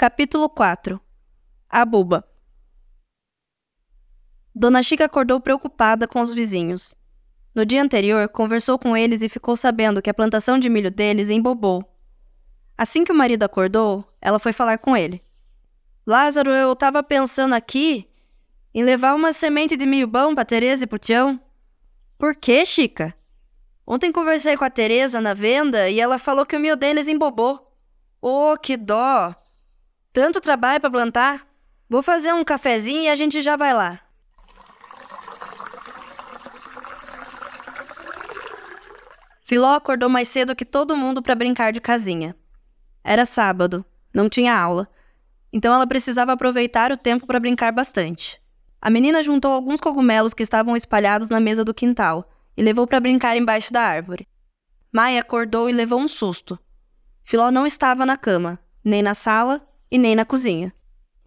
Capítulo 4 A Buba Dona Chica acordou preocupada com os vizinhos. No dia anterior, conversou com eles e ficou sabendo que a plantação de milho deles embobou. Assim que o marido acordou, ela foi falar com ele. Lázaro, eu tava pensando aqui em levar uma semente de milho bom pra Tereza e pro Tião. Por quê, Chica? Ontem conversei com a Tereza na venda e ela falou que o milho deles embobou. Oh, que dó! Tanto trabalho para plantar. Vou fazer um cafezinho e a gente já vai lá. Filó acordou mais cedo que todo mundo para brincar de casinha. Era sábado, não tinha aula, então ela precisava aproveitar o tempo para brincar bastante. A menina juntou alguns cogumelos que estavam espalhados na mesa do quintal e levou para brincar embaixo da árvore. Maia acordou e levou um susto. Filó não estava na cama, nem na sala e nem na cozinha.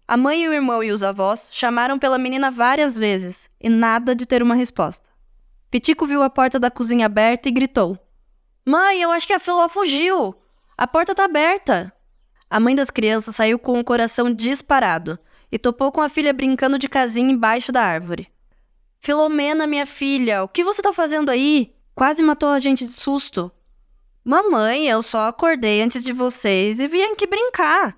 A mãe, o irmão e os avós chamaram pela menina várias vezes e nada de ter uma resposta. Pitico viu a porta da cozinha aberta e gritou: Mãe, eu acho que a Filó fugiu! A porta tá aberta! A mãe das crianças saiu com o coração disparado e topou com a filha brincando de casinha embaixo da árvore. Filomena, minha filha, o que você tá fazendo aí? Quase matou a gente de susto. Mamãe, eu só acordei antes de vocês e vim aqui brincar.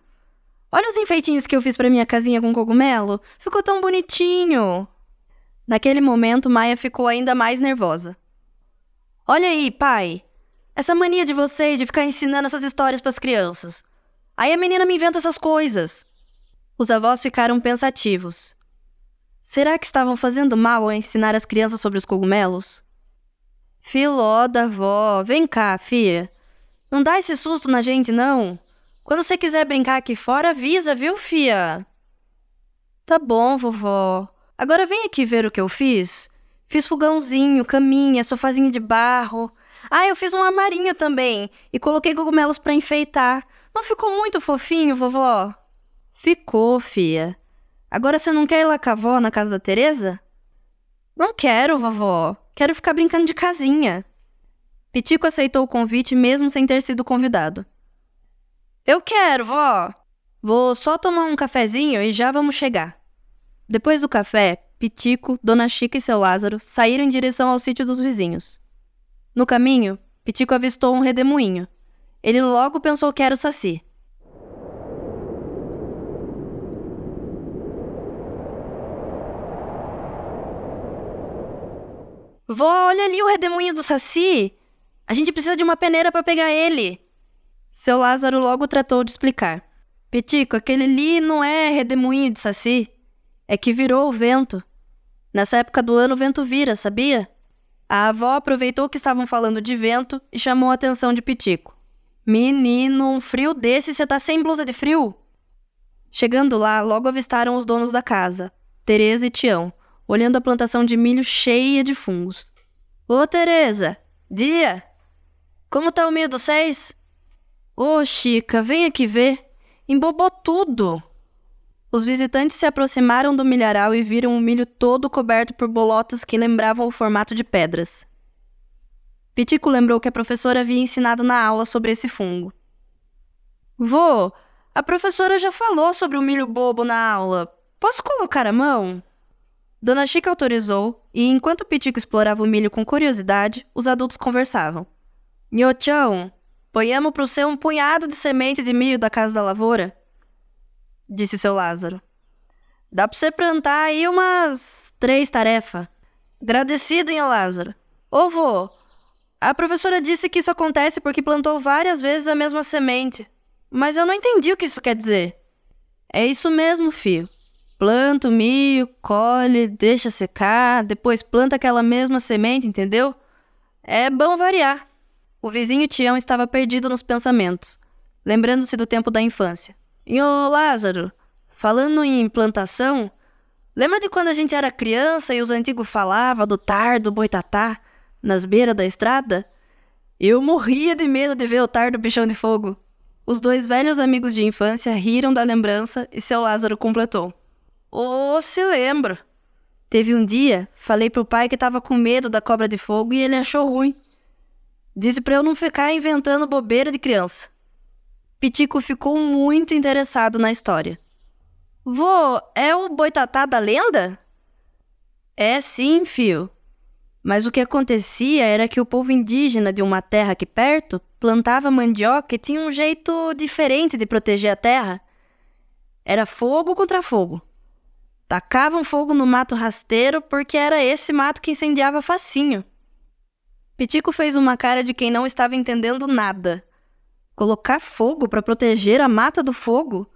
Olha os enfeitinhos que eu fiz para minha casinha com cogumelo. Ficou tão bonitinho. Naquele momento, Maia ficou ainda mais nervosa. Olha aí, pai. Essa mania de vocês de ficar ensinando essas histórias para as crianças. Aí a menina me inventa essas coisas. Os avós ficaram pensativos. Será que estavam fazendo mal ao ensinar as crianças sobre os cogumelos? Filó da avó, vem cá, filha. Não dá esse susto na gente, não. Quando você quiser brincar aqui fora, avisa, viu, fia? Tá bom, vovó. Agora vem aqui ver o que eu fiz. Fiz fogãozinho, caminha, sofazinho de barro. Ah, eu fiz um armarinho também e coloquei cogumelos para enfeitar. Não ficou muito fofinho, vovó? Ficou, fia. Agora você não quer ir lá com a avó na casa da Teresa? Não quero, vovó. Quero ficar brincando de casinha. Pitico aceitou o convite mesmo sem ter sido convidado. Eu quero, vó. Vou só tomar um cafezinho e já vamos chegar. Depois do café, Pitico, Dona Chica e seu Lázaro saíram em direção ao sítio dos vizinhos. No caminho, Pitico avistou um redemoinho. Ele logo pensou que era o Saci. Vó, olha ali o redemoinho do Saci! A gente precisa de uma peneira para pegar ele! Seu Lázaro logo tratou de explicar. Pitico, aquele ali não é redemoinho de saci. É que virou o vento. Nessa época do ano o vento vira, sabia? A avó aproveitou que estavam falando de vento e chamou a atenção de Pitico. Menino, um frio desse, você tá sem blusa de frio? Chegando lá, logo avistaram os donos da casa, Teresa e Tião, olhando a plantação de milho cheia de fungos. Ô, Teresa! Dia! Como tá o milho dos seis? Ô, oh, Chica, vem aqui ver. Embobou tudo. Os visitantes se aproximaram do milharal e viram o milho todo coberto por bolotas que lembravam o formato de pedras. Pitico lembrou que a professora havia ensinado na aula sobre esse fungo. Vô, a professora já falou sobre o milho bobo na aula. Posso colocar a mão? Dona Chica autorizou, e enquanto Pitico explorava o milho com curiosidade, os adultos conversavam. Nhochão, Ponhamos para o seu um punhado de semente de milho da casa da lavoura, disse seu Lázaro. Dá para você plantar aí umas três tarefas. Agradecido, hein, Lázaro. Ô, vô, a professora disse que isso acontece porque plantou várias vezes a mesma semente. Mas eu não entendi o que isso quer dizer. É isso mesmo, filho. Planta o milho, colhe, deixa secar, depois planta aquela mesma semente, entendeu? É bom variar. O vizinho Tião estava perdido nos pensamentos, lembrando-se do tempo da infância. E ô Lázaro, falando em plantação, lembra de quando a gente era criança e os antigos falavam do tardo boitatá nas beiras da estrada? Eu morria de medo de ver o tardo bichão de fogo. Os dois velhos amigos de infância riram da lembrança e seu Lázaro completou. Oh, se lembro. Teve um dia, falei pro pai que estava com medo da cobra de fogo e ele achou ruim. Disse para eu não ficar inventando bobeira de criança. Pitico ficou muito interessado na história. Vô, é o boitatá da lenda? É sim, fio. Mas o que acontecia era que o povo indígena de uma terra aqui perto plantava mandioca e tinha um jeito diferente de proteger a terra. Era fogo contra fogo. Tacavam fogo no mato rasteiro porque era esse mato que incendiava facinho. Pitico fez uma cara de quem não estava entendendo nada. Colocar fogo para proteger a mata do fogo?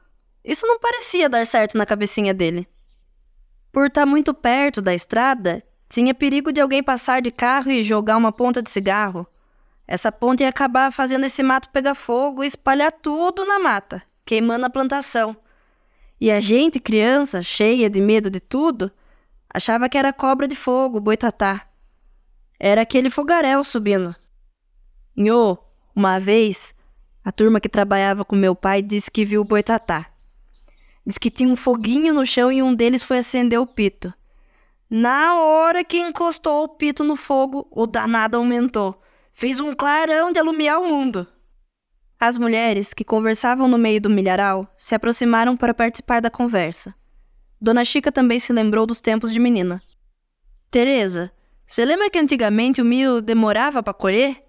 Isso não parecia dar certo na cabecinha dele. Por estar muito perto da estrada, tinha perigo de alguém passar de carro e jogar uma ponta de cigarro. Essa ponta ia acabar fazendo esse mato pegar fogo e espalhar tudo na mata, queimando a plantação. E a gente, criança, cheia de medo de tudo, achava que era cobra de fogo, boitatá. Era aquele fogaréu subindo. Nhô, uma vez, a turma que trabalhava com meu pai disse que viu o boitatá. Diz que tinha um foguinho no chão e um deles foi acender o pito. Na hora que encostou o pito no fogo, o danado aumentou fez um clarão de alumiar o mundo. As mulheres, que conversavam no meio do milharal, se aproximaram para participar da conversa. Dona Chica também se lembrou dos tempos de menina. Teresa, você lembra que antigamente o milho demorava para colher?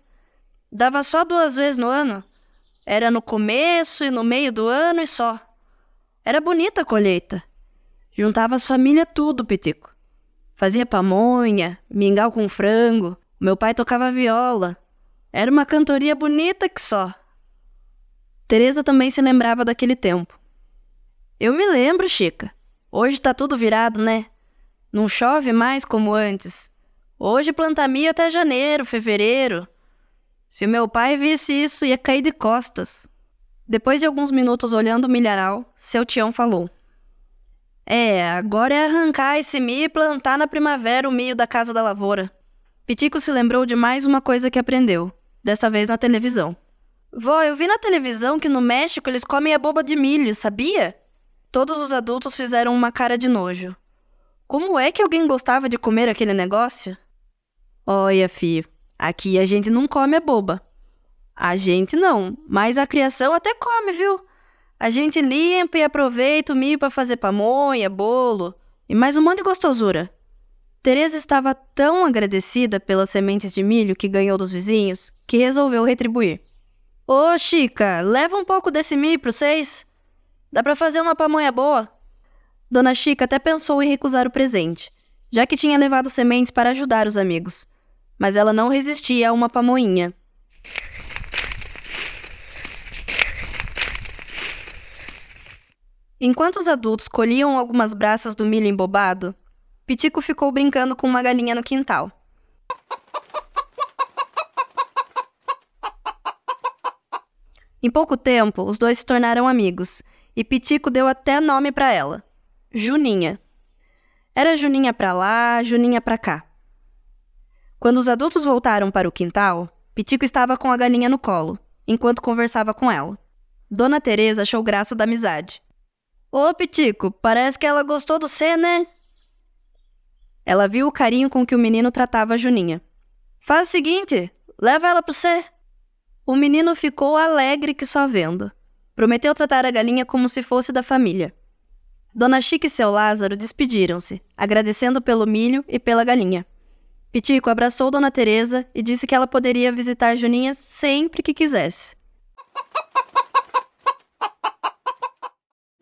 Dava só duas vezes no ano. Era no começo e no meio do ano e só. Era bonita a colheita. Juntava as famílias tudo, Pitico. Fazia pamonha, mingau com frango, meu pai tocava viola. Era uma cantoria bonita que só. Teresa também se lembrava daquele tempo. Eu me lembro, Chica. Hoje tá tudo virado, né? Não chove mais como antes. Hoje planta milho até janeiro, fevereiro. Se o meu pai visse isso, ia cair de costas. Depois de alguns minutos olhando o milharal, seu Tião falou: É, agora é arrancar esse milho e plantar na primavera o milho da casa da lavoura. Pitico se lembrou de mais uma coisa que aprendeu, dessa vez na televisão. Vó, eu vi na televisão que no México eles comem a boba de milho, sabia? Todos os adultos fizeram uma cara de nojo. Como é que alguém gostava de comer aquele negócio? Olha, filho, aqui a gente não come a boba. A gente não, mas a criação até come, viu? A gente limpa e aproveita o milho para fazer pamonha, bolo e mais um monte de gostosura. Teresa estava tão agradecida pelas sementes de milho que ganhou dos vizinhos que resolveu retribuir. Ô, Chica, leva um pouco desse milho para vocês. Dá para fazer uma pamonha boa. Dona Chica até pensou em recusar o presente, já que tinha levado sementes para ajudar os amigos. Mas ela não resistia a uma pamoinha. Enquanto os adultos colhiam algumas braças do milho embobado, Pitico ficou brincando com uma galinha no quintal. Em pouco tempo, os dois se tornaram amigos, e Pitico deu até nome para ela: Juninha. Era Juninha para lá, Juninha para cá. Quando os adultos voltaram para o quintal, Pitico estava com a galinha no colo, enquanto conversava com ela. Dona Teresa achou graça da amizade. Ô, Pitico, parece que ela gostou do C, né? Ela viu o carinho com que o menino tratava a Juninha. Faz o seguinte, leva ela pro você. O menino ficou alegre que só vendo. Prometeu tratar a galinha como se fosse da família. Dona Chica e seu Lázaro despediram-se, agradecendo pelo milho e pela galinha. Pitico abraçou Dona Teresa e disse que ela poderia visitar Juninha sempre que quisesse.